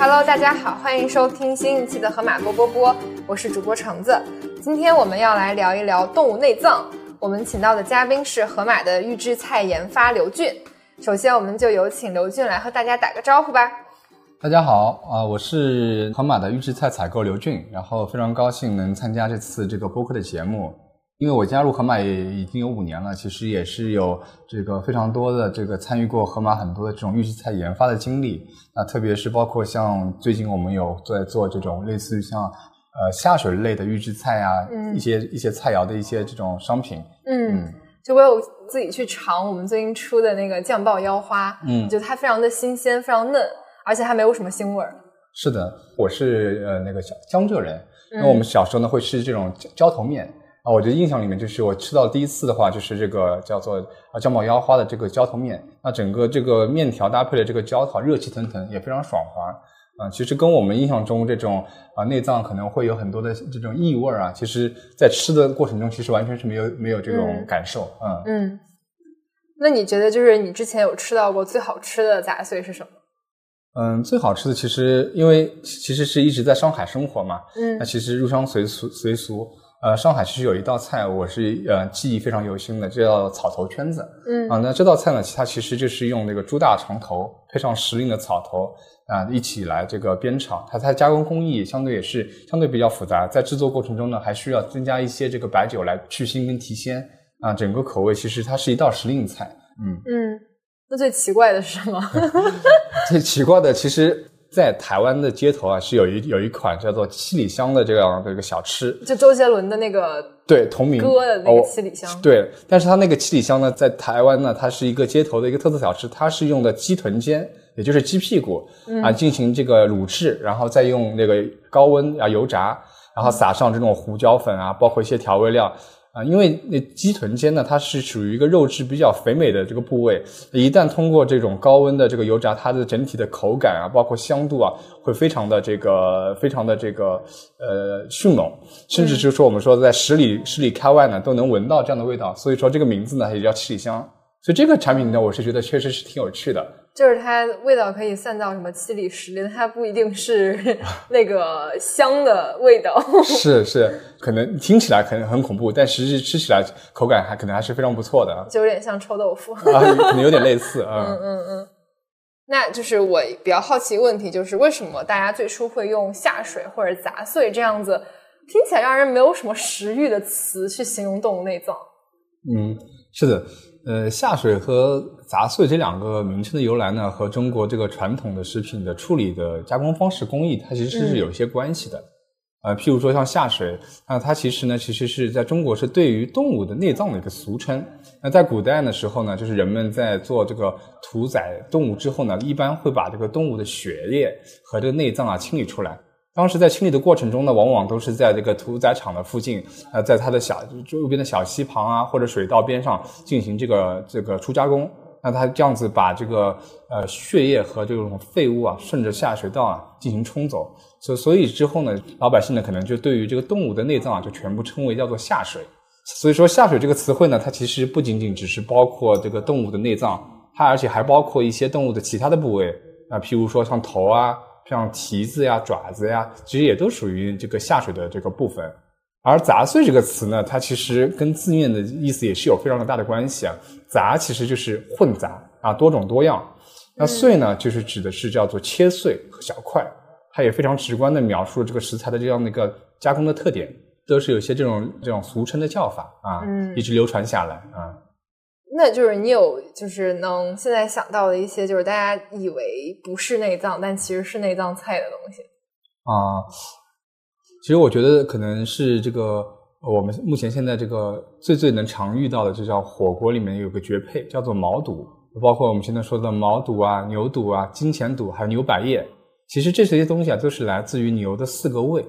Hello，大家好，欢迎收听新一期的河马波波波，我是主播橙子。今天我们要来聊一聊动物内脏。我们请到的嘉宾是河马的预制菜研发刘俊。首先，我们就有请刘俊来和大家打个招呼吧。大家好啊，我是河马的预制菜采购刘俊，然后非常高兴能参加这次这个播客的节目。因为我加入河马也已经有五年了，其实也是有这个非常多的这个参与过河马很多的这种预制菜研发的经历。那特别是包括像最近我们有在做这种类似于像呃下水类的预制菜啊，一些一些菜肴的一些这种商品。嗯，就我有自己去尝我们最近出的那个酱爆腰花，嗯，就它非常的新鲜，非常嫩，而且还没有什么腥味儿。是的，我是呃那个江江浙人，那我们小时候呢会吃这种浇头面。啊，我觉得印象里面就是我吃到第一次的话，就是这个叫做啊酱爆腰花的这个浇头面。那整个这个面条搭配的这个浇头，热气腾腾，也非常爽滑。啊，其实跟我们印象中这种啊内脏可能会有很多的这种异味啊，其实在吃的过程中，其实完全是没有没有这种感受。嗯嗯。那你觉得就是你之前有吃到过最好吃的杂碎是什么？嗯，最好吃的其实因为其实是一直在上海生活嘛。嗯。那其实入乡随俗随俗。呃，上海其实有一道菜，我是呃记忆非常犹新的，叫草头圈子。嗯啊，那这道菜呢，它其实就是用那个猪大肠头配上时令的草头啊一起来这个煸炒。它它加工工艺相对也是相对比较复杂，在制作过程中呢，还需要增加一些这个白酒来去腥跟提鲜啊。整个口味其实它是一道时令菜。嗯嗯，那最奇怪的是什么？最奇怪的其实。在台湾的街头啊，是有一有一款叫做七里香的这样的一个小吃，就周杰伦的那个对同名歌的那个七里香。对，但是它那个七里香呢，在台湾呢，它是一个街头的一个特色小吃，它是用的鸡臀尖，也就是鸡屁股啊，进行这个卤制，然后再用那个高温啊油炸，然后撒上这种胡椒粉啊，包括一些调味料。啊，因为那鸡臀尖呢，它是属于一个肉质比较肥美的这个部位，一旦通过这种高温的这个油炸，它的整体的口感啊，包括香度啊，会非常的这个非常的这个呃迅猛，甚至就是说我们说在十里十里开外呢，都能闻到这样的味道。所以说这个名字呢也叫七里香。所以这个产品呢，我是觉得确实是挺有趣的。就是它味道可以散到什么七里十里，它不一定是 那个香的味道。是是，可能听起来可能很恐怖，但实际吃起来口感还可能还是非常不错的。就有点像臭豆腐啊，可能有点类似啊。嗯嗯嗯。那就是我比较好奇一个问题，就是为什么大家最初会用下水或者砸碎这样子听起来让人没有什么食欲的词去形容动物内脏？嗯，是的。呃，下水和杂碎这两个名称的由来呢，和中国这个传统的食品的处理的加工方式工艺，它其实是有一些关系的。呃，譬如说像下水，那它其实呢，其实是在中国是对于动物的内脏的一个俗称。那在古代的时候呢，就是人们在做这个屠宰动物之后呢，一般会把这个动物的血液和这个内脏啊清理出来。当时在清理的过程中呢，往往都是在这个屠宰场的附近，呃，在它的小周边的小溪旁啊，或者水道边上进行这个这个初加工。那它这样子把这个呃血液和这种废物啊，顺着下水道啊进行冲走。所所以之后呢，老百姓呢可能就对于这个动物的内脏啊，就全部称为叫做下水。所以说下水这个词汇呢，它其实不仅仅只是包括这个动物的内脏，它而且还包括一些动物的其他的部位啊，譬如说像头啊。像蹄子呀、爪子呀，其实也都属于这个下水的这个部分。而杂碎这个词呢，它其实跟字面的意思也是有非常大的关系啊。杂其实就是混杂啊，多种多样。那碎呢，就是指的是叫做切碎和小块。它也非常直观的描述了这个食材的这样的一个加工的特点，都是有些这种这种俗称的叫法啊，一直流传下来啊。那就是你有，就是能现在想到的一些，就是大家以为不是内脏，但其实是内脏菜的东西啊。其实我觉得可能是这个，我们目前现在这个最最能常遇到的，就叫火锅里面有个绝配，叫做毛肚，包括我们现在说的毛肚啊、牛肚啊、金钱肚，还有牛百叶。其实这些东西啊，都是来自于牛的四个胃。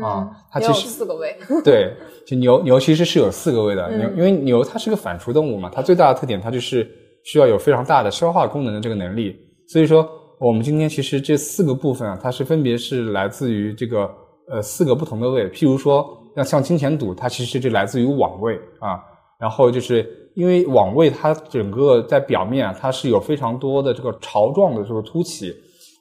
啊，它其实四个胃。对，就牛牛其实是有四个胃的。牛因为牛它是个反刍动物嘛，它最大的特点它就是需要有非常大的消化功能的这个能力。所以说，我们今天其实这四个部分啊，它是分别是来自于这个呃四个不同的胃。譬如说，像像金钱肚，它其实就来自于网胃啊。然后就是因为网胃它整个在表面啊，它是有非常多的这个巢状的这个凸起。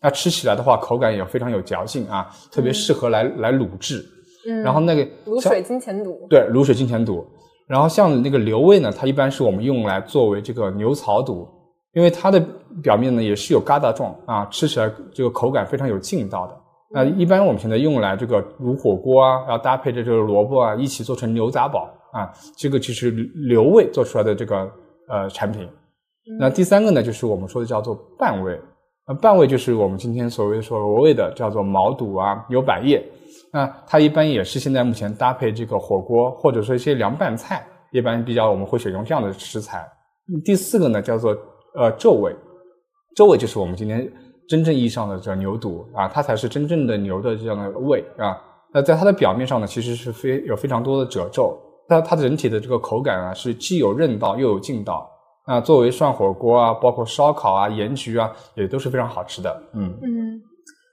那吃起来的话，口感也非常有嚼劲啊，特别适合来来卤制。嗯，然后那个卤水金钱肚，对，卤水金钱肚。然后像那个牛胃呢，它一般是我们用来作为这个牛槽肚，因为它的表面呢也是有疙瘩状啊，吃起来这个口感非常有劲道的。那一般我们现在用来这个卤火锅啊，然后搭配着这个萝卜啊，一起做成牛杂煲啊，这个就是牛胃做出来的这个呃产品。那第三个呢，就是我们说的叫做半味。那半味就是我们今天所谓所谓的叫做毛肚啊、牛百叶。那它一般也是现在目前搭配这个火锅或者说一些凉拌菜，一般比较我们会选用这样的食材。第四个呢叫做呃皱味，皱味就是我们今天真正意义上的叫牛肚啊，它才是真正的牛的这样的胃啊。那在它的表面上呢，其实是非有非常多的褶皱，但它的整体的这个口感啊是既有韧道又有劲道。那作为涮火锅啊，包括烧烤啊、盐焗啊，也都是非常好吃的。嗯嗯，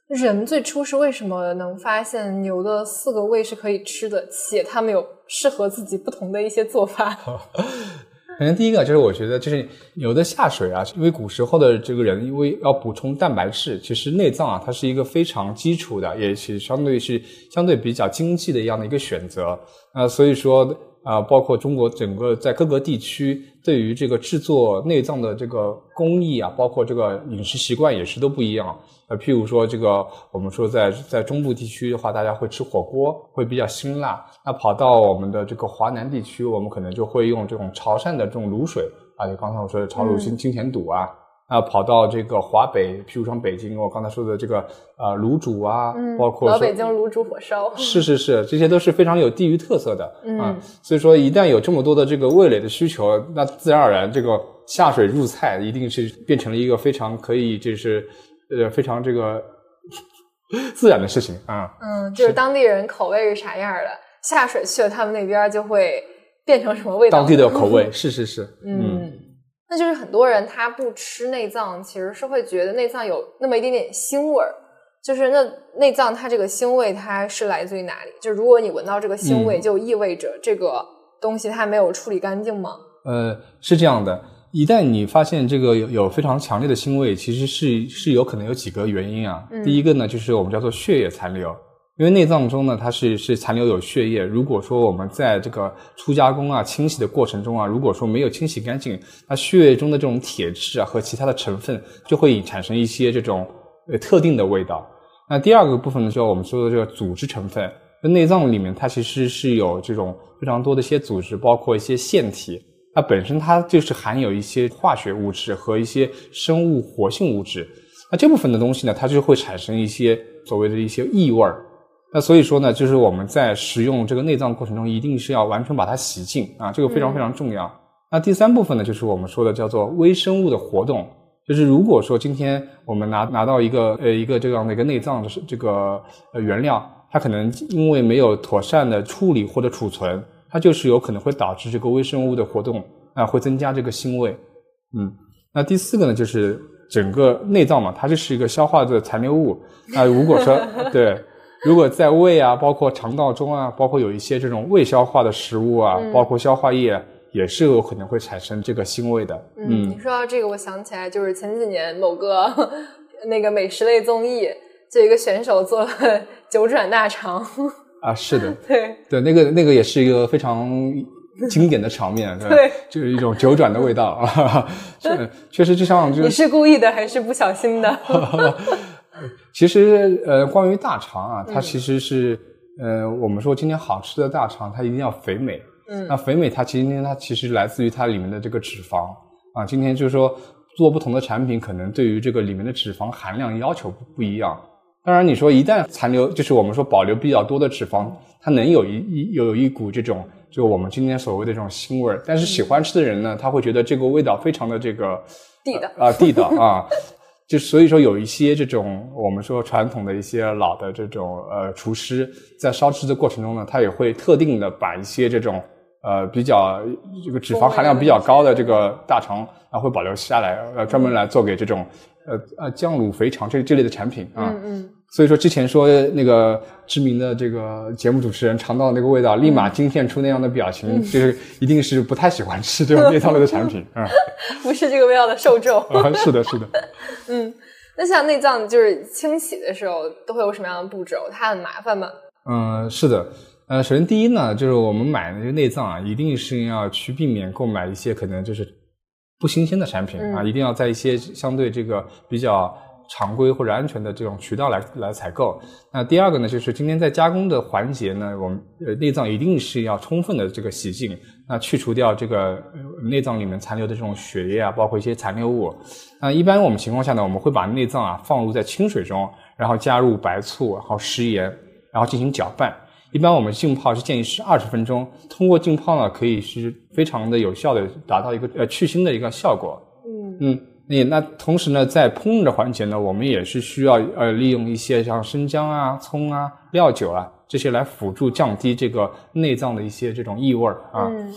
人最初是为什么能发现牛的四个胃是可以吃的，且它们有适合自己不同的一些做法？可能第一个就是我觉得就是牛的下水啊，因为古时候的这个人因为要补充蛋白质，其实内脏啊它是一个非常基础的，也是相对是相对比较经济的一样的一个选择。那所以说啊，包括中国整个在各个地区对于这个制作内脏的这个工艺啊，包括这个饮食习惯也是都不一样。呃，譬如说这个我们说在在中部地区的话，大家会吃火锅，会比较辛辣。那跑到我们的这个华南地区，我们可能就会用这种潮汕的这种卤水啊，就刚才我说的潮卤金金钱肚啊。啊，跑到这个华北，譬如说北京，我刚才说的这个呃卤煮啊，包括老北京卤煮火烧，是是是，这些都是非常有地域特色的啊。嗯所以说，一旦有这么多的这个味蕾的需求，那自然而然这个下水入菜一定是变成了一个非常可以就是呃非常这个 自然的事情啊。嗯，就是当地人口味是啥样的，下水去了他们那边就会变成什么味道？当地的口味 是是是，嗯，那就是很多人他不吃内脏，其实是会觉得内脏有那么一点点腥味儿。就是那内脏它这个腥味它是来自于哪里？就如果你闻到这个腥味，嗯就意味着这个东西它没有处理干净吗？呃，是这样的。一旦你发现这个有有非常强烈的腥味，其实是是有可能有几个原因啊。嗯第一个呢，就是我们叫做血液残留，因为内脏中呢它是是残留有血液。如果说我们在这个初加工啊、清洗的过程中啊，如果说没有清洗干净，那血液中的这种铁质啊和其他的成分就会产生一些这种呃特定的味道。那第二个部分呢，就是我们说的这个组织成分。那内脏里面它其实是有这种非常多的一些组织，包括一些腺体。它本身它就是含有一些化学物质和一些生物活性物质。那这部分的东西呢，它就会产生一些所谓的一些异味儿。那所以说呢，就是我们在食用这个内脏过程中，一定是要完全把它洗净啊，这个非常非常重要。那第三部分呢，就是我们说的叫做微生物的活动。就是如果说今天我们拿拿到一个呃一个这样的一个内脏的这个呃原料，它可能因为没有妥善的处理或者储存，它就是有可能会导致这个微生物的活动啊，会增加这个腥味。嗯，那第四个呢，就是整个内脏嘛，它就是一个消化的残留物。那如果说 对，如果在胃啊，包括肠道中啊，包括有一些这种未消化的食物啊，包括消化液，也是有可能会产生这个腥味的。嗯，你说到这个，我想起来，就是前几年某个那个美食类综艺，就一个选手做了 九转大肠。啊，是的，对对，那个那个也是一个非常经典的场面，对，对就是一种九转的味道啊，是确实就像就你是故意的还是不小心的？其实呃，关于大肠啊，嗯它其实是、呃，我们说今天好吃的大肠，它一定要肥美。嗯那肥美它今天它其实来自于它里面的这个脂肪啊。今天就是说做不同的产品，可能对于这个里面的脂肪含量要求不不一样。当然，你说一旦残留，就是我们说保留比较多的脂肪，它能有一一有一股这种，就我们今天所谓的这种腥味儿。但是喜欢吃的人呢，他会觉得这个味道非常的这个地道啊、地道啊。就所以说有一些这种我们说传统的一些老的这种呃厨师在烧制的过程中呢，他也会特定的把一些这种呃比较这个脂肪含量比较高的这个大肠啊会保留下来，呃专门来做给这种呃呃酱卤肥肠这这类的产品啊。嗯嗯，所以说之前说那个知名的这个节目主持人尝到那个味道，立马惊现出那样的表情，就是一定是不太喜欢吃这种内脏类的产品啊。不是这个味道的受众。啊，是的，是的。嗯那像内脏就是清洗的时候都会有什么样的步骤？它很麻烦吗？嗯，是的。呃，首先第一呢，就是我们买那些内脏啊，一定是要去避免购买一些可能就是不新鲜的产品啊，一定要在一些相对这个比较常规或者安全的这种渠道来来采购。那第二个呢，就是今天在加工的环节呢，我们呃内脏一定是要充分的这个洗净，那去除掉这个内脏里面残留的这种血液啊，包括一些残留物。那一般我们情况下呢，我们会把内脏啊放入在清水中，然后加入白醋，然后食盐，然后进行搅拌。一般我们浸泡是建议是二十分钟，通过浸泡呢，可以是非常的有效的达到一个呃去腥的一个效果。嗯嗯，那那同时呢，在烹饪的环节呢，我们也是需要呃利用一些像生姜啊、葱啊、料酒啊这些来辅助降低这个内脏的一些这种异味啊。嗯，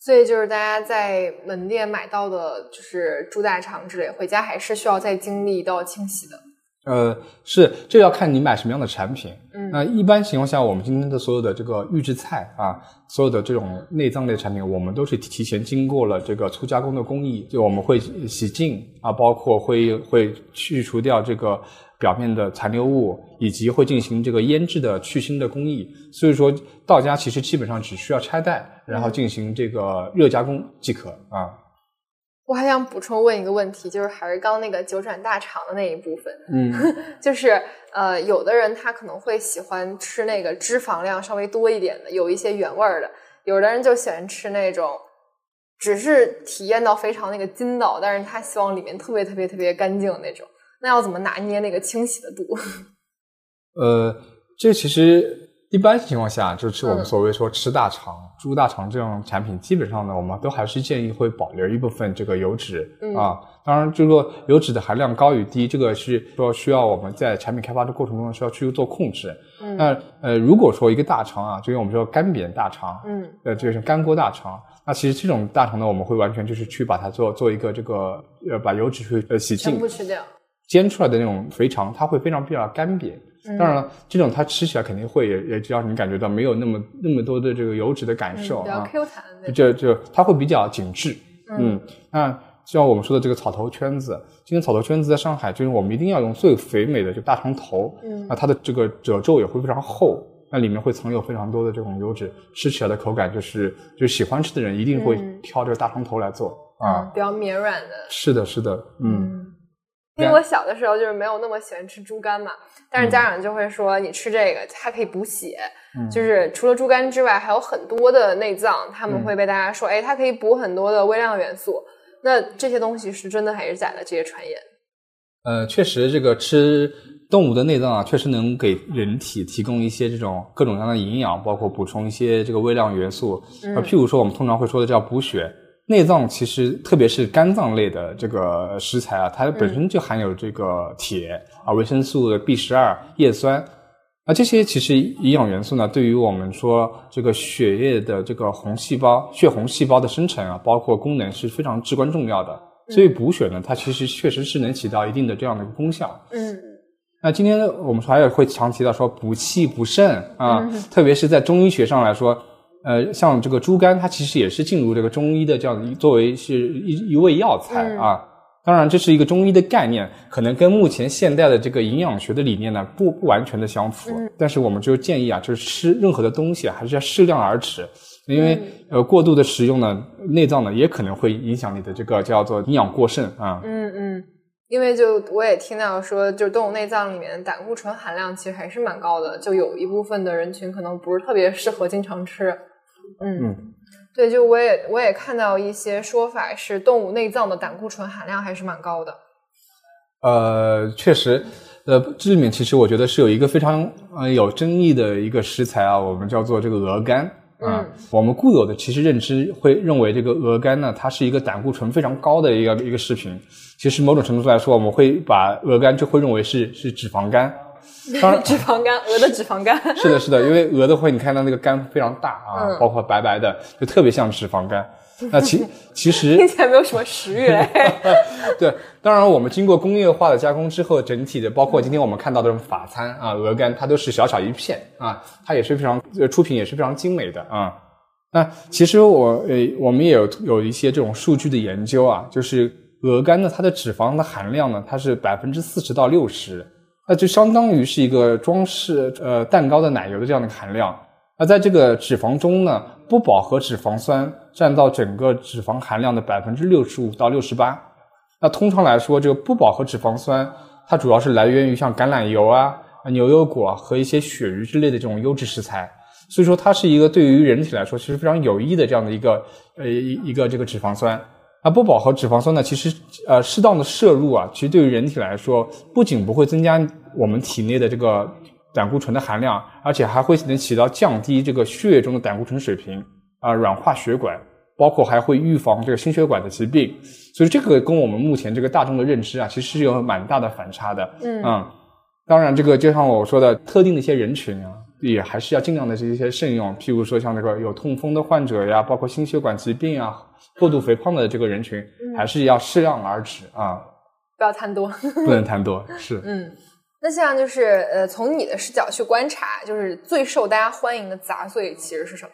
所以就是大家在门店买到的就是猪大肠之类，回家还是需要再经历一道清洗的。呃，是，这要看你买什么样的产品。嗯，那一般情况下，我们今天的所有的这个预制菜啊，所有的这种内脏类产品，我们都是提前经过了这个粗加工的工艺，就我们会洗净啊，包括会会去除掉这个表面的残留物，以及会进行这个腌制的去腥的工艺。所以说到家其实基本上只需要拆袋，然后进行这个热加工即可啊。我还想补充问一个问题，就是还是刚那个九转大肠的那一部分，嗯，就是呃，有的人他可能会喜欢吃那个脂肪量稍微多一点的，有一些原味儿的；有的人就喜欢吃那种只是体验到非常那个筋道，但是他希望里面特别特别特别干净的那种。那要怎么拿捏那个清洗的度？呃，这其实。一般情况下，就是我们所谓说吃大肠、猪大肠这种产品，基本上呢，我们都还是建议会保留一部分这个油脂啊。当然，这个油脂的含量高与低，这个是说需要我们在产品开发的过程中需要去做控制。那呃，如果说一个大肠啊，就用我们说干煸大肠，嗯，呃，就是干锅大肠，那其实这种大肠呢，我们会完全就是去把它做做一个这个呃，把油脂去呃洗净，全部吃掉，煎出来的那种肥肠，它会非常比较干煸。当然了，这种它吃起来肯定会也也让你感觉到没有那么那么多的这个油脂的感受啊，比较 Q 弹。就就它会比较紧致。嗯，那像我们说的这个草头圈子，今天草头圈子在上海，就是我们一定要用最肥美的就大肠头。嗯，那它的这个褶皱也会非常厚，那里面会藏有非常多的这种油脂，吃起来的口感就是就喜欢吃的人一定会挑这个大肠头来做啊，比较绵软的。是的，是的，嗯。因为我小的时候就是没有那么喜欢吃猪肝嘛，但是家长就会说你吃这个它可以补血，就是除了猪肝之外，还有很多的内脏，他们会被大家说，哎，它可以补很多的微量元素。那这些东西是真的还是假的？这些传言？呃，确实，这个吃动物的内脏啊，确实能给人体提供一些这种各种各样的营养，包括补充一些这个微量元素。呃，譬如说我们通常会说的叫补血。内脏其实，特别是肝脏类的这个食材啊，它本身就含有这个铁啊、维生素 B 十二、叶酸啊这些其实营养元素呢，对于我们说这个血液的这个红细胞、血红细胞的生成啊，包括功能是非常至关重要的。所以补血呢，它其实确实是能起到一定的这样的一个功效。嗯。那今天我们说还有会常提到说补气补肾啊，特别是在中医学上来说。呃，像这个猪肝，它其实也是进入这个中医的这样作为是一一味药材啊。当然，这是一个中医的概念，可能跟目前现代的这个营养学的理念呢不不完全的相符。但是我们就建议啊，就是吃任何的东西还是要适量而吃，因为呃过度的食用呢，内脏呢也可能会影响你的这个叫做营养过剩啊。嗯嗯，因为就我也听到说，就是动物内脏里面胆固醇含量其实还是蛮高的，就有一部分的人群可能不是特别适合经常吃。嗯，对，就我也我也看到一些说法是动物内脏的胆固醇含量还是蛮高的。呃，确实，呃，这里面其实我觉得是有一个非常呃有争议的一个食材啊，我们叫做这个鹅肝啊。我们固有的其实认知会认为这个鹅肝呢，它是一个胆固醇非常高的一个一个食品。其实某种程度来说，我们会把鹅肝就会认为是是脂肪肝。当然，脂肪肝，鹅的脂肪肝。是的，是的，因为鹅的会，你看到那个肝非常大啊，包括白白的，就特别像脂肪肝。那其 其实听起来没有什么食欲。对，当然我们经过工业化的加工之后，整体的包括今天我们看到的法餐啊，鹅肝它都是小小一片啊，它也是非常出品也是非常精美的啊。那其实我呃，我们也有有一些这种数据的研究啊，就是鹅肝呢，它的脂肪的含量呢，它是百分之四十到六十，那就相当于是一个装饰呃蛋糕的奶油的这样的含量。那在这个脂肪中呢，不饱和脂肪酸占到整个脂肪含量的百分之六十五到六十八。那通常来说，这个不饱和脂肪酸它主要是来源于像橄榄油啊、牛油果和一些鳕鱼之类的这种优质食材。所以说，它是一个对于人体来说其实非常有益的这样的一个呃一一个这个脂肪酸。那不饱和脂肪酸呢，其实呃适当的摄入啊，其实对于人体来说，不仅不会增加我们体内的这个胆固醇的含量，而且还会能起到降低这个血液中的胆固醇水平啊，软化血管，包括还会预防这个心血管的疾病。所以这个跟我们目前这个大众的认知啊，其实是有蛮大的反差的。嗯当然，这个就像我说的，特定的一些人群啊，也还是要尽量的这些慎用。譬如说像那个有痛风的患者呀，包括心血管疾病啊、过度肥胖的这个人群，还是要适量而止啊，不要贪多。不能贪多。是，嗯，那像就是呃，从你的视角去观察，就是最受大家欢迎的杂碎其实是什么？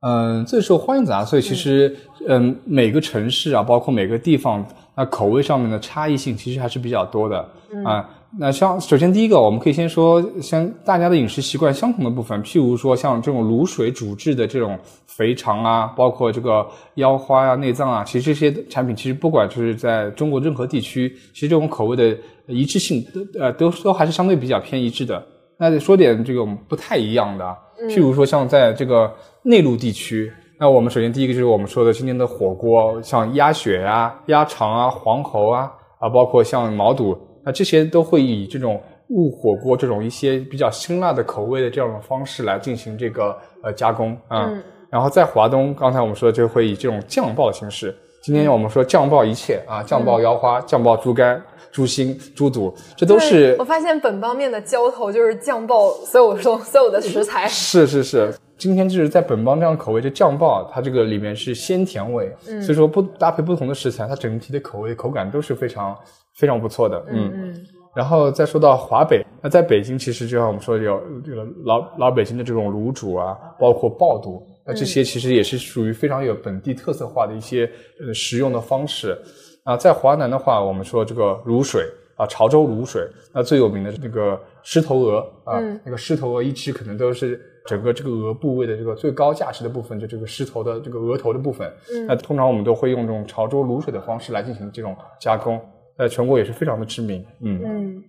嗯，最受欢迎杂碎其实，嗯，每个城市啊，包括每个地方，那口味上面的差异性其实还是比较多的啊。那像首先第一个，我们可以先说像大家的饮食习惯相同的部分，譬如说像这种卤水煮制的这种肥肠啊，包括这个腰花啊、内脏啊，其实这些产品其实不管就是在中国任何地区，其实这种口味的一致性都呃都都还是相对比较偏一致的。那得说点这种不太一样的啊，譬如说像在这个内陆地区，那我们首先第一个就是我们说的今天的火锅，像鸭血啊、鸭肠啊、黄喉啊啊，包括像毛肚，那这些都会以这种雾火锅这种一些比较辛辣的口味的这样的方式来进行这个呃加工啊。嗯然后在华东，刚才我们说的就会以这种酱爆的形式。今天我们说酱爆一切啊，酱爆腰花、酱爆猪肝、猪心、猪肚，这都是我发现本帮面的浇头就是酱爆所有 所所有的食材。是是是，今天就是在本帮这样的口味，这酱爆它这个里面是鲜甜味，嗯所以说不搭配不同的食材，它整体的口味口感都是非常非常不错的。嗯，嗯然后再说到华北，那在北京其实就像我们说的有这个老老北京的这种卤煮啊，包括爆肚，那这些其实也是属于非常有本地特色化的一些呃食用的方式。啊，在华南的话，我们说这个卤水啊，潮州卤水，那最有名的是那个狮头鹅啊，嗯那个狮头鹅一吃可能都是整个这个鹅部位的这个最高价值的部分，就这个狮头的这个额头的部分。嗯那通常我们都会用这种潮州卤水的方式来进行这种加工，在全国也是非常的知名。嗯嗯，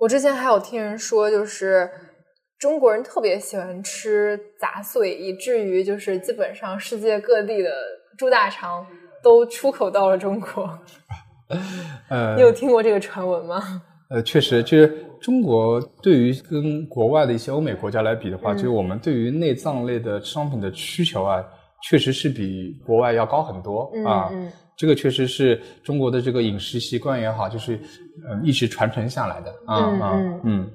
我之前还有听人说，就是中国人特别喜欢吃杂碎，以至于就是基本上世界各地的猪大肠都出口到了中国。呃你有听过这个传闻吗？呃，确实，就是中国对于跟国外的一些欧美国家来比的话，嗯就是我们对于内脏类的商品的需求啊，确实是比国外要高很多嗯啊。嗯这个确实是中国的这个饮食习惯也好，就是嗯、一直传承下来的啊啊嗯嗯嗯。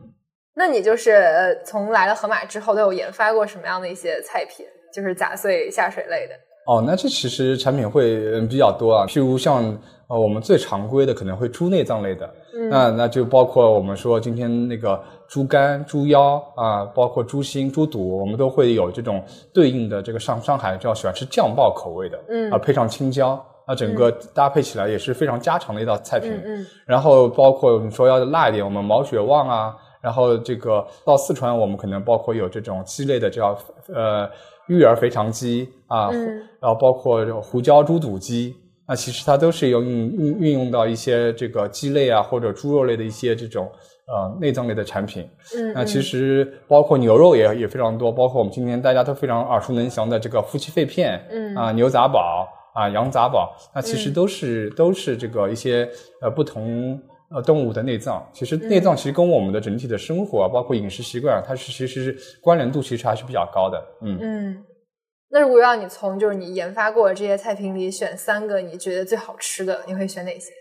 那你就是呃，从来了盒马之后，都有研发过什么样的一些菜品，就是杂碎下水类的？哦，那这其实产品会嗯比较多啊，譬如像呃我们最常规的可能会猪内脏类的，嗯。那那就包括我们说今天那个猪肝、猪腰啊，包括猪心、猪肚，我们都会有这种对应的这个上上海比较喜欢吃酱爆口味的，嗯。啊配上青椒，那整个搭配起来也是非常家常的一道菜品。嗯嗯。然后包括你说要辣一点，我们毛血旺啊，然后这个到四川，我们可能包括有这种鸡类的叫呃育儿肥肠鸡啊，嗯。然后包括这种胡椒猪肚鸡，那其实它都是有运运运用到一些这个鸡类啊或者猪肉类的一些这种呃内脏类的产品。嗯，那其实包括牛肉也也非常多，包括我们今天大家都非常耳熟能详的这个夫妻肺片，嗯。啊牛杂煲啊羊杂煲，那其实嗯。都是、都是这个一些呃不同呃动物的内脏。其实嗯内脏其实跟我们的整体的生活啊，包括饮食习惯啊，它是其实是关联度其实还是比较高的。嗯嗯，那如果让你从就是你研发过的这些菜品里选三个你觉得最好吃的，你会选哪些？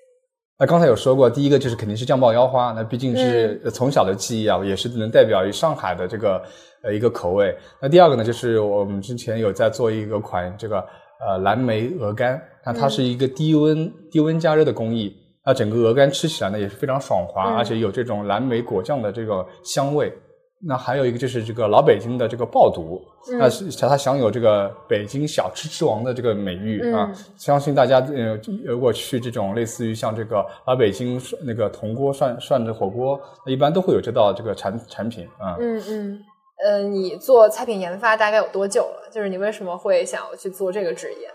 那刚才有说过，第一个就是肯定是酱爆腰花，那毕竟嗯是呃从小的记忆啊，也是能代表于上海的这个呃一个口味。那第二个呢，就是我们之前有在做一个款这个呃蓝莓鹅肝，那它是一个低温低温加热的工艺，那整个鹅肝吃起来呢也是非常爽滑，嗯而且有这种蓝莓果酱的这个香味。那还有一个就是这个老北京的这个爆肚，那是它享有这个北京小吃之王的这个美誉啊。相信大家呃如果去这种类似于像这个老北京那个铜锅涮涮的火锅，一般都会有这道这个产产品啊。嗯嗯，呃，你做菜品研发大概有多久了？就是你为什么会想要去做这个职业？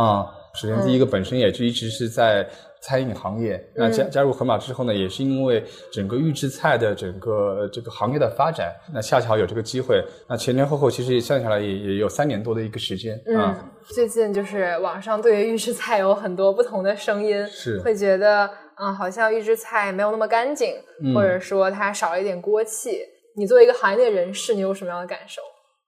啊，首先第一个本身也就一直是在餐饮行业，那加加入盒马之后呢，也是因为整个预制菜的整个这个行业的发展，那恰巧有这个机会，那前前后后其实算下来也也有三年多的一个时间啊。最近就是网上对于预制菜有很多不同的声音，是会觉得嗯，好像预制菜没有那么干净，或者说它少了一点锅气。你作为一个行业人士，你有什么样的感受？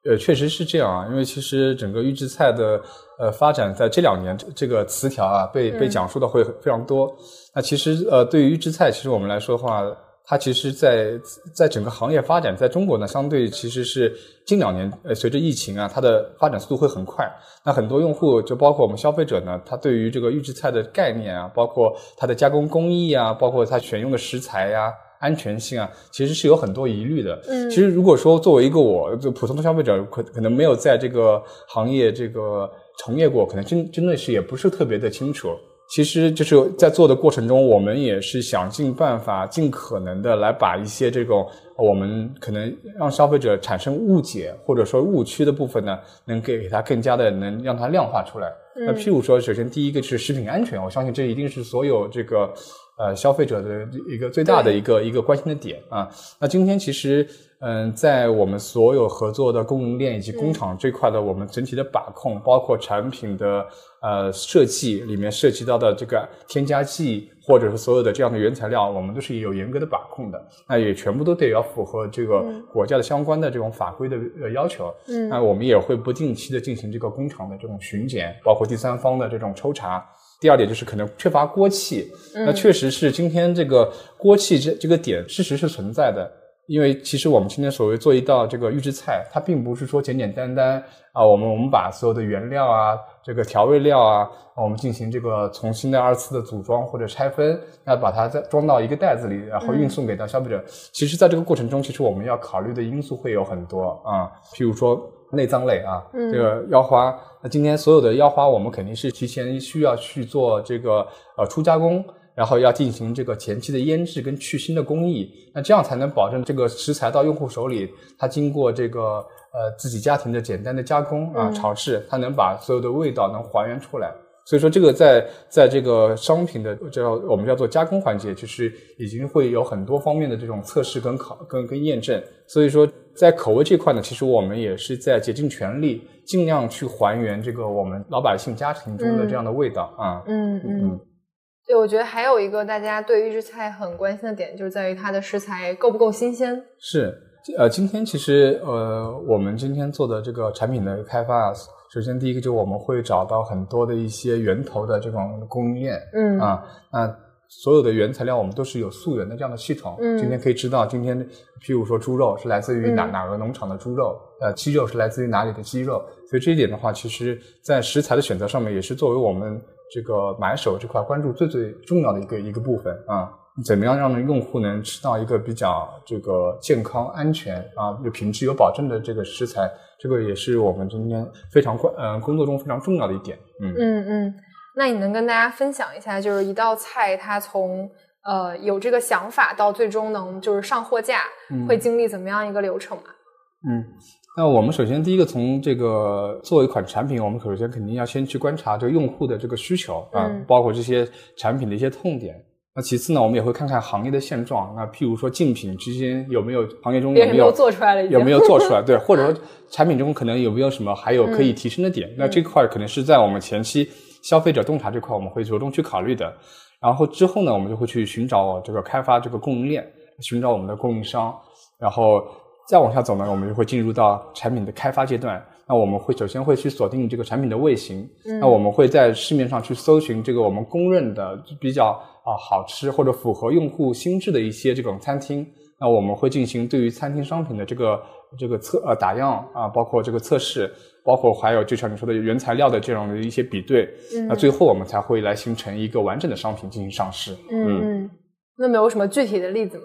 呃，确实是这样啊，因为其实整个预制菜的呃发展，在这两年这个词条啊被被讲述的会非常多。那其实呃，对于预制菜，其实我们来说的话，它其实，在在整个行业发展，在中国呢，相对其实是近两年呃，随着疫情啊，它的发展速度会很快。那很多用户，就包括我们消费者呢，他对于这个预制菜的概念啊，包括它的加工工艺啊，包括它选用的食材呀。安全性啊，其实是有很多疑虑的。嗯，其实如果说作为一个我就普通的消费者，可可能没有在这个行业这个从业过，可能真真的是也不是特别的清楚。其实就是在做的过程中，我们也是想尽办法、尽可能的来把一些这种我们可能让消费者产生误解或者说误区的部分呢，能给给它更加的能让它量化出来。那譬如说，首先第一个是食品安全，我相信这一定是所有这个。呃，消费者的一个最大的一个一个关心的点啊，那今天其实，嗯，在我们所有合作的供应链以及工厂这块的，我们整体的把控，包括产品的呃设计里面涉及到的这个添加剂，或者是所有的这样的原材料，我们都是有严格的把控的。那也全部都得要符合这个国家的相关的这种法规的呃要求。嗯，那我们也会不定期的进行这个工厂的这种巡检，包括第三方的这种抽查。第二点就是可能缺乏锅气，那确实是今天这个锅气这这个点事实是存在的，因为其实我们今天所谓做一道这个预制菜，它并不是说简简单单啊，我们我们把所有的原料啊，这个调味料啊，我们进行这个重新的二次的组装或者拆分，那把它再装到一个袋子里，然后运送给到消费者。其实，在这个过程中，其实我们要考虑的因素会有很多啊，譬如说。内脏类啊，这个腰花，那今天所有的腰花，我们肯定是提前需要去做这个呃初加工，然后要进行这个前期的腌制跟去腥的工艺，那这样才能保证这个食材到用户手里，它经过这个呃自己家庭的简单的加工啊炒制，它能把所有的味道能还原出来。所以说，这个在在这个商品的叫我们叫做加工环节，其实已经会有很多方面的这种测试跟考跟跟验证。所以说，在口味这块呢，其实我们也是在竭尽全力，尽量去还原这个我们老百姓家庭中的这样的味道啊。嗯嗯。对，我觉得还有一个大家对预制菜很关心的点，就是在于它的食材够不够新鲜。是，呃，今天其实呃，我们今天做的这个产品的开发啊。首先，第一个就是我们会找到很多的一些源头的这种供应链，嗯啊，那所有的原材料我们都是有溯源的这样的系统。嗯，今天可以知道，今天譬如说猪肉是来自于哪哪个农场的猪肉，呃，鸡肉是来自于哪里的鸡肉。所以这一点的话，其实在食材的选择上面，也是作为我们这个买手这块关注最最重要的一个一个部分啊。怎么样让用户能吃到一个比较这个健康、安全啊，有品质、有保证的这个食材？这个也是我们今天非常关呃工作中非常重要的一点。嗯嗯嗯，那你能跟大家分享一下，就是一道菜它从呃有这个想法到最终能就是上货架，会经历怎么样一个流程吗？嗯，那我们首先第一个从这个做一款产品，我们首先肯定要先去观察这个用户的这个需求啊，包括这些产品的一些痛点。那其次呢，我们也会看看行业的现状。那譬如说竞品之间有没有行业中有没有做出来了，有没有做出来？对，或者说产品中可能有没有什么还有可以提升的点？那这块可能是在我们前期消费者洞察这块，我们会着重去考虑的。然后之后呢，我们就会去寻找这个开发这个供应链，寻找我们的供应商。然后再往下走呢，我们就会进入到产品的开发阶段。那我们会首先会去锁定这个产品的味型。那我们会在市面上去搜寻这个我们公认的比较。啊，好吃或者符合用户心智的一些这种餐厅，那我们会进行对于餐厅商品的这个这个测呃打样啊，包括这个测试，包括还有就像你说的原材料的这样的一些比对，那最后我们才会来形成一个完整的商品进行上市。嗯，那没有什么具体的例子吗？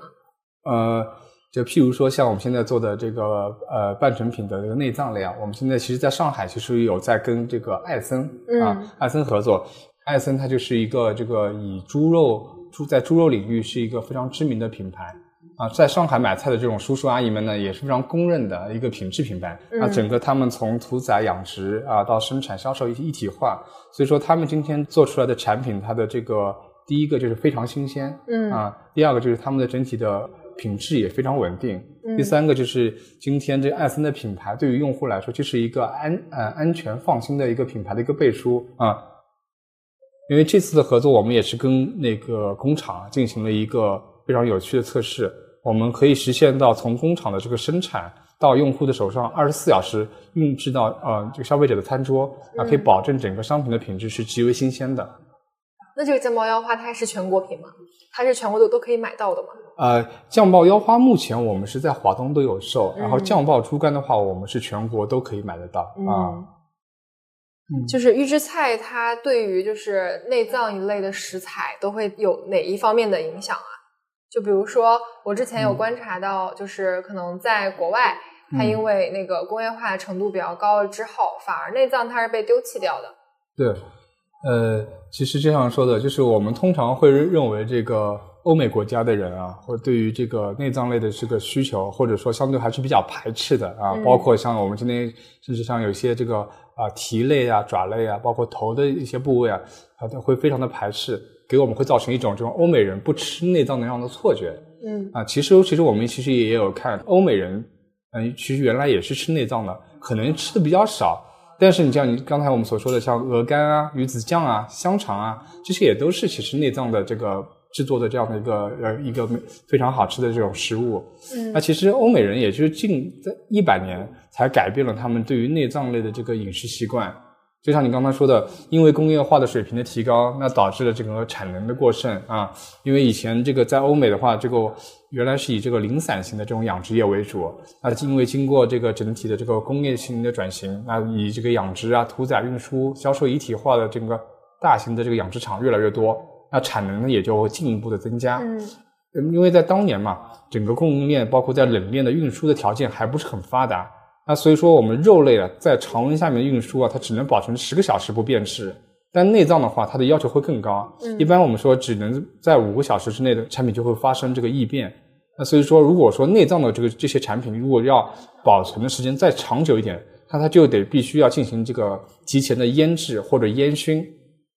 呃，就譬如说像我们现在做的这个呃半成品的这个内脏类啊，我们现在其实在上海其实有在跟这个艾森啊嗯艾森合作，艾森它就是一个这个以猪肉猪在猪肉领域是一个非常知名的品牌。啊，在上海买菜的这种叔叔阿姨们呢，也是非常公认的一个品质品牌。嗯啊，整个他们从屠宰、养殖啊到生产、销售一一体化，所以说他们今天做出来的产品，它的这个第一个就是非常新鲜，嗯啊，第二个就是他们的整体的品质也非常稳定，嗯第三个就是今天这艾森的品牌对于用户来说，就是一个安呃安全放心的一个品牌的一个背书啊。因为这次的合作，我们也是跟那个工厂进行了一个非常有趣的测试，我们可以实现到从工厂的这个生产到用户的手上，二十四小时运至到呃这个消费者的餐桌啊，可以保证整个商品的品质是极为新鲜的。那这个酱爆腰花它是全国品吗？它是全国都都可以买到的吗？呃，酱爆腰花目前我们是在华东都有售，然后嗯酱爆猪肝的话，我们是全国都可以买得到啊。嗯就是预制菜，它对于就是内脏一类的食材都会有哪一方面的影响啊？就比如说，我之前有嗯。观察到，就是可能在国外，它因为那个工业化程度比较高了之后，反而内脏它是被丢弃掉的。对，呃，其实这样说的，就是我们通常会认为这个欧美国家的人啊，或对于这个内脏类的这个需求，或者说相对还是比较排斥的啊，嗯。包括像我们今天甚至像有一些这个啊蹄类啊、爪类啊，包括头的一些部位啊，啊都会非常的排斥，给我们会造成一种这种欧美人不吃内脏的那样的错觉。嗯啊，其实其实我们其实也有看欧美人，嗯，其实原来也是吃内脏的，可能吃的比较少。但是你像你刚才我们所说的，像鹅肝啊、鱼子酱啊、香肠啊，这些也都是其实内脏的这个制作的这样的一个呃一个非常好吃的这种食物。嗯那其实欧美人也就是近在一百年才改变了他们对于内脏类的这个饮食习惯。就像你刚刚说的，因为工业化的水平的提高，那导致了这个产能的过剩啊。因为以前这个在欧美的话，这个原来是以这个零散型的这种养殖业为主，那因为经过这个整体的这个工业型的转型，那以这个养殖啊、屠宰、运输、销售一体化的这个大型的这个养殖场越来越多，那产能呢也就进一步的增加。嗯嗯，因为在当年嘛，整个供应链包括在冷链的运输的条件还不是很发达，那所以说我们肉类啊，在常温下面运输啊，它只能保存十个小时不变质。但内脏的话，它的要求会更高，嗯一般我们说只能在五个小时之内的产品就会发生这个异变。那所以说，如果说内脏的这个这些产品，如果要保存的时间再长久一点，那它就得必须要进行这个提前的腌制或者烟熏。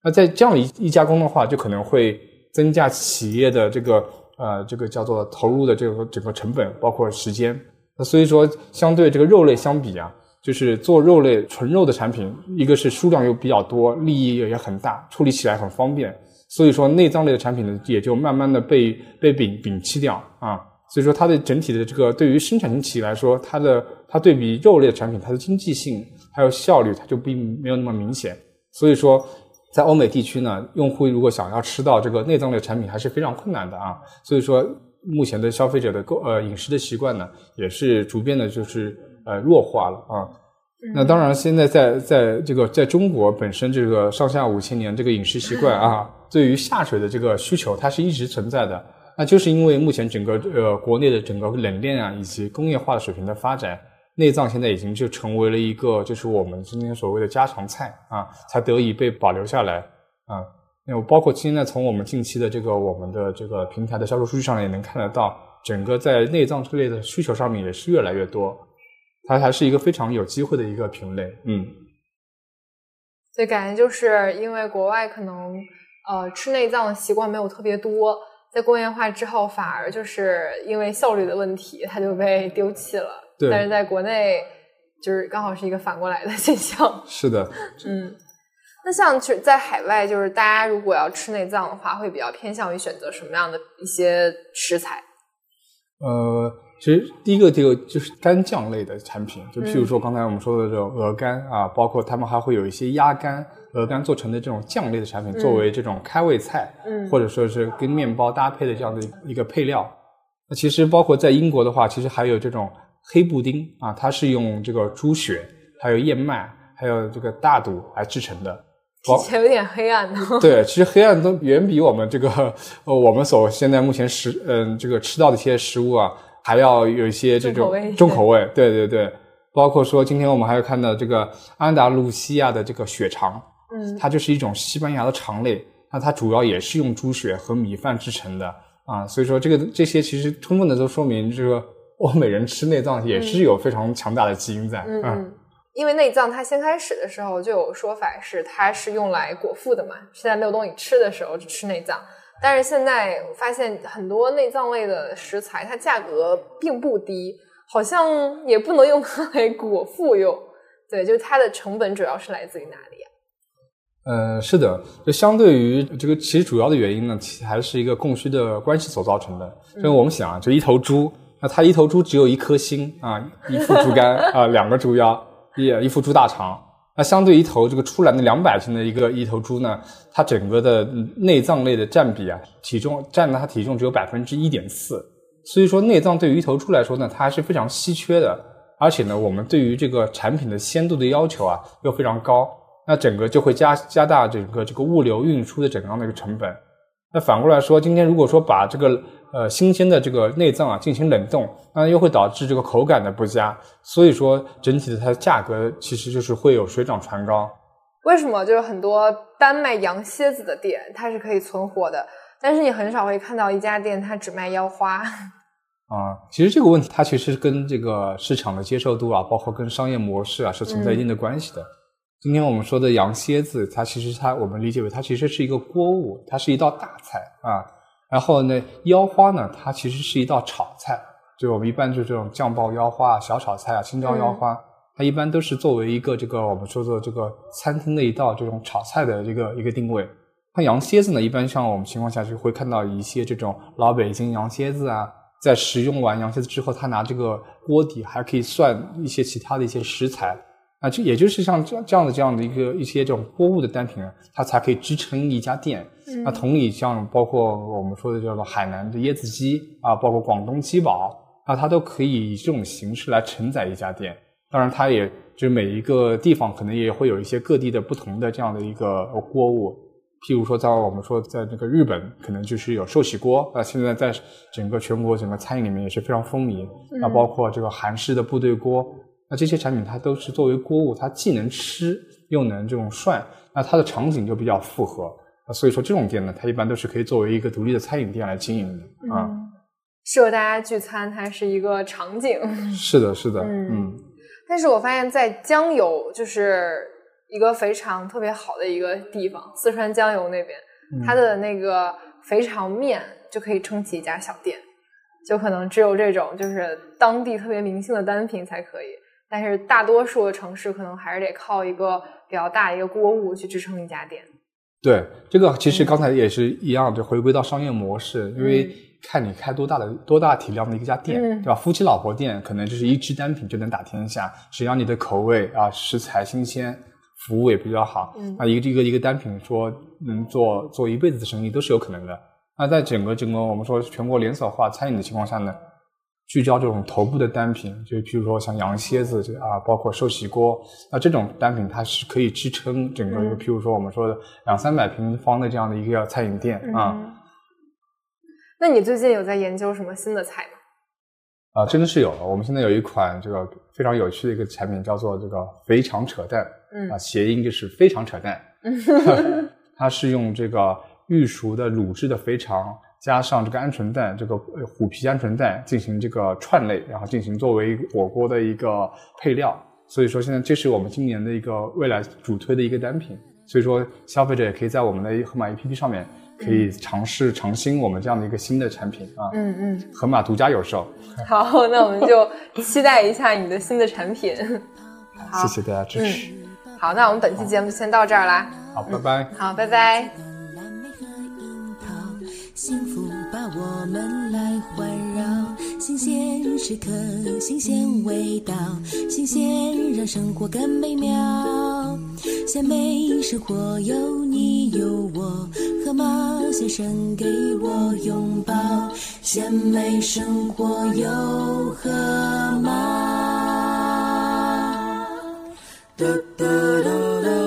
那在这样一一加工的话，就可能会增加企业的这个呃这个叫做投入的这个整个成本，包括时间。那所以说，相对这个肉类相比啊，就是做肉类纯肉的产品，一个是数量又比较多，利益也很大，处理起来很方便。所以说，内脏类的产品呢，也就慢慢的被被摒摒弃掉啊。所以说，它的整体的这个对于生产型企业来说，它的它对比肉类的产品，它的经济性还有效率，它就并没有那么明显。所以说，在欧美地区呢，用户如果想要吃到这个内脏类产品，还是非常困难的啊。所以说，目前的消费者的购呃饮食的习惯呢，也是逐渐的就是呃弱化了啊。那当然，现在在在这个在中国本身这个上下五千年这个饮食习惯啊，对于下水的这个需求，它是一直存在的。那就是因为目前整个呃国内的整个冷链啊，以及工业化的水平的发展，内脏现在已经就成为了一个就是我们今天所谓的家常菜啊，才得以被保留下来啊。那包括现在从我们近期的这个我们的这个平台的销售数据上也能看得到，整个在内脏之类的需求上面也是越来越多。它还是一个非常有机会的一个品类，嗯，所以感觉就是因为国外可能呃吃内脏的习惯没有特别多，在工业化之后，反而就是因为效率的问题，它就被丢弃了。对但是在国内就是刚好是一个反过来的现象。是的，嗯，那像去在海外，就是大家如果要吃内脏的话，会比较偏向于选择什么样的一些食材？呃，其实第一个这个就是干酱类的产品，就譬如说刚才我们说的这种鹅肝啊，包括他们还会有一些鸭肝、鹅肝做成的这种酱类的产品，作为这种开胃菜，嗯或者说是跟面包搭配的这样的一个配料。那其实包括在英国的话，其实还有这种黑布丁啊，它是用这个猪血、还有燕麦、还有这个大肚来制成的。听起来有点黑暗呢。对，其实黑暗都远比我们这个 呃我们所现在目前食嗯、这个吃到的一些食物啊还要有一些这种重口味，对对对。包括说今天我们还要看到这个安达卢西亚的这个血肠，嗯，它就是一种西班牙的肠类，那它主要也是用猪血和米饭制成的啊，所以说这个这些其实充分的都说明这个欧美人吃内脏也是有非常强大的基因在，嗯。因为内脏它先开始的时候就有说法是它是用来果腹的嘛，现在没有东西吃的时候就吃内脏。但是现在发现很多内脏类的食材它价格并不低，好像也不能用它来果腹用。对，就它的成本主要是来自于哪里啊？呃，是的，就相对于这个，其实主要的原因呢，其实还是一个供需的关系所造成的。所以我们想啊，就一头猪，那它一头猪只有一颗心啊，一副猪肝 啊，两个猪腰。一一副猪大肠，那相对一头这个出栏的两百斤的一个一头猪呢，它整个的内脏类的占比啊，体重占了它体重只有百分之一点四，所以说内脏对于一头猪来说呢，它还是非常稀缺的，而且呢，我们对于这个产品的鲜度的要求啊又非常高，那整个就会加加大整个这个物流运输的整个的一个成本。那反过来说，今天如果说把这个呃新鲜的这个内脏啊进行冷冻，那又会导致这个口感的不佳，所以说整体的它的价格其实就是会有水涨船高。为什么？就是很多单卖羊蝎子的店，它是可以存活的，但是你很少会看到一家店它只卖腰花。啊，其实这个问题它其实跟这个市场的接受度啊，包括跟商业模式啊是存在一定的关系的。今天我们说的羊蝎子，它其实它我们理解为它其实是一个锅物，它是一道大菜啊。然后呢，腰花呢，它其实是一道炒菜，就我们一般就这种酱爆腰花啊、小炒菜啊、青椒腰花，它一般都是作为一个这个我们说的这个餐厅的一道这种炒菜的一个一个定位。那羊蝎子呢，一般像我们情况下就会看到一些这种老北京羊蝎子啊，在食用完羊蝎子之后，他拿这个锅底还可以涮一些其他的一些食材。啊，就也就是像这这样的这样的一个一些这种货物的单品，它才可以支撑一家店。那同理，像包括我们说的叫做海南的椰子鸡啊，包括广东鸡煲，那它都可以以这种形式来承载一家店。当然，它也就是每一个地方可能也会有一些各地的不同的这样的一个锅物。譬如说，在我们说在那个日本，可能就是有寿喜锅啊，现在在整个全国整个餐饮里面也是非常风靡。那包括这个韩式的部队锅。那这些产品它都是作为锅物，它既能吃又能这种涮，那它的场景就比较复合那。所以说这种店呢，它一般都是可以作为一个独立的餐饮店来经营的啊。适合大家聚餐，它是一个场景。是的，是的，嗯。但是我发现，在江油就是一个肥肠特别好的一个地方，四川江油那边，它的那个肥肠面就可以撑起一家小店，就可能只有这种就是当地特别明星的单品才可以。但是大多数的城市可能还是得靠一个比较大一个锅物去支撑一家店。对，这个其实刚才也是一样，就回归到商业模式，因为看你开多大的多大体量的一家店，对吧？夫妻老婆店可能就是一支单品就能打天下，只要你的口味啊、食材新鲜、服务也比较好，那一个一个一个单品说能做做一辈子的生意都是有可能的。那在整个整个我们说全国连锁化餐饮的情况下呢？聚焦这种头部的单品，就譬如说像羊蝎子这啊，包括寿喜锅，那这种单品它是可以支撑整个，譬如说我们说的两三百平方的这样的一个餐饮店啊。那你最近有在研究什么新的菜吗？啊，真的是有了。我们现在有一款这个非常有趣的一个产品，叫做这个肥肠扯蛋，啊，谐音就是非常扯淡。它是用这个预熟的卤制的肥肠。加上这个鹌鹑蛋，这个虎皮鹌鹑蛋进行这个串类，然后进行作为火锅的一个配料。所以说，现在这是我们今年的一个未来主推的一个单品。所以说，消费者也可以在我们的盒马 APP 上面可以尝试尝新我们这样的一个新的产品啊。嗯嗯。盒马独家有售。好，那我们就期待一下你的新的产品。谢谢大家支持。好，那我们本期节目先到这儿啦。好，拜拜。好，拜拜。幸福把我们来环绕，新鲜时刻，新鲜味道，新鲜让生活更美妙。鲜美生活有你有我，河马先生给我拥抱。鲜美生活有河马。哒哒哒。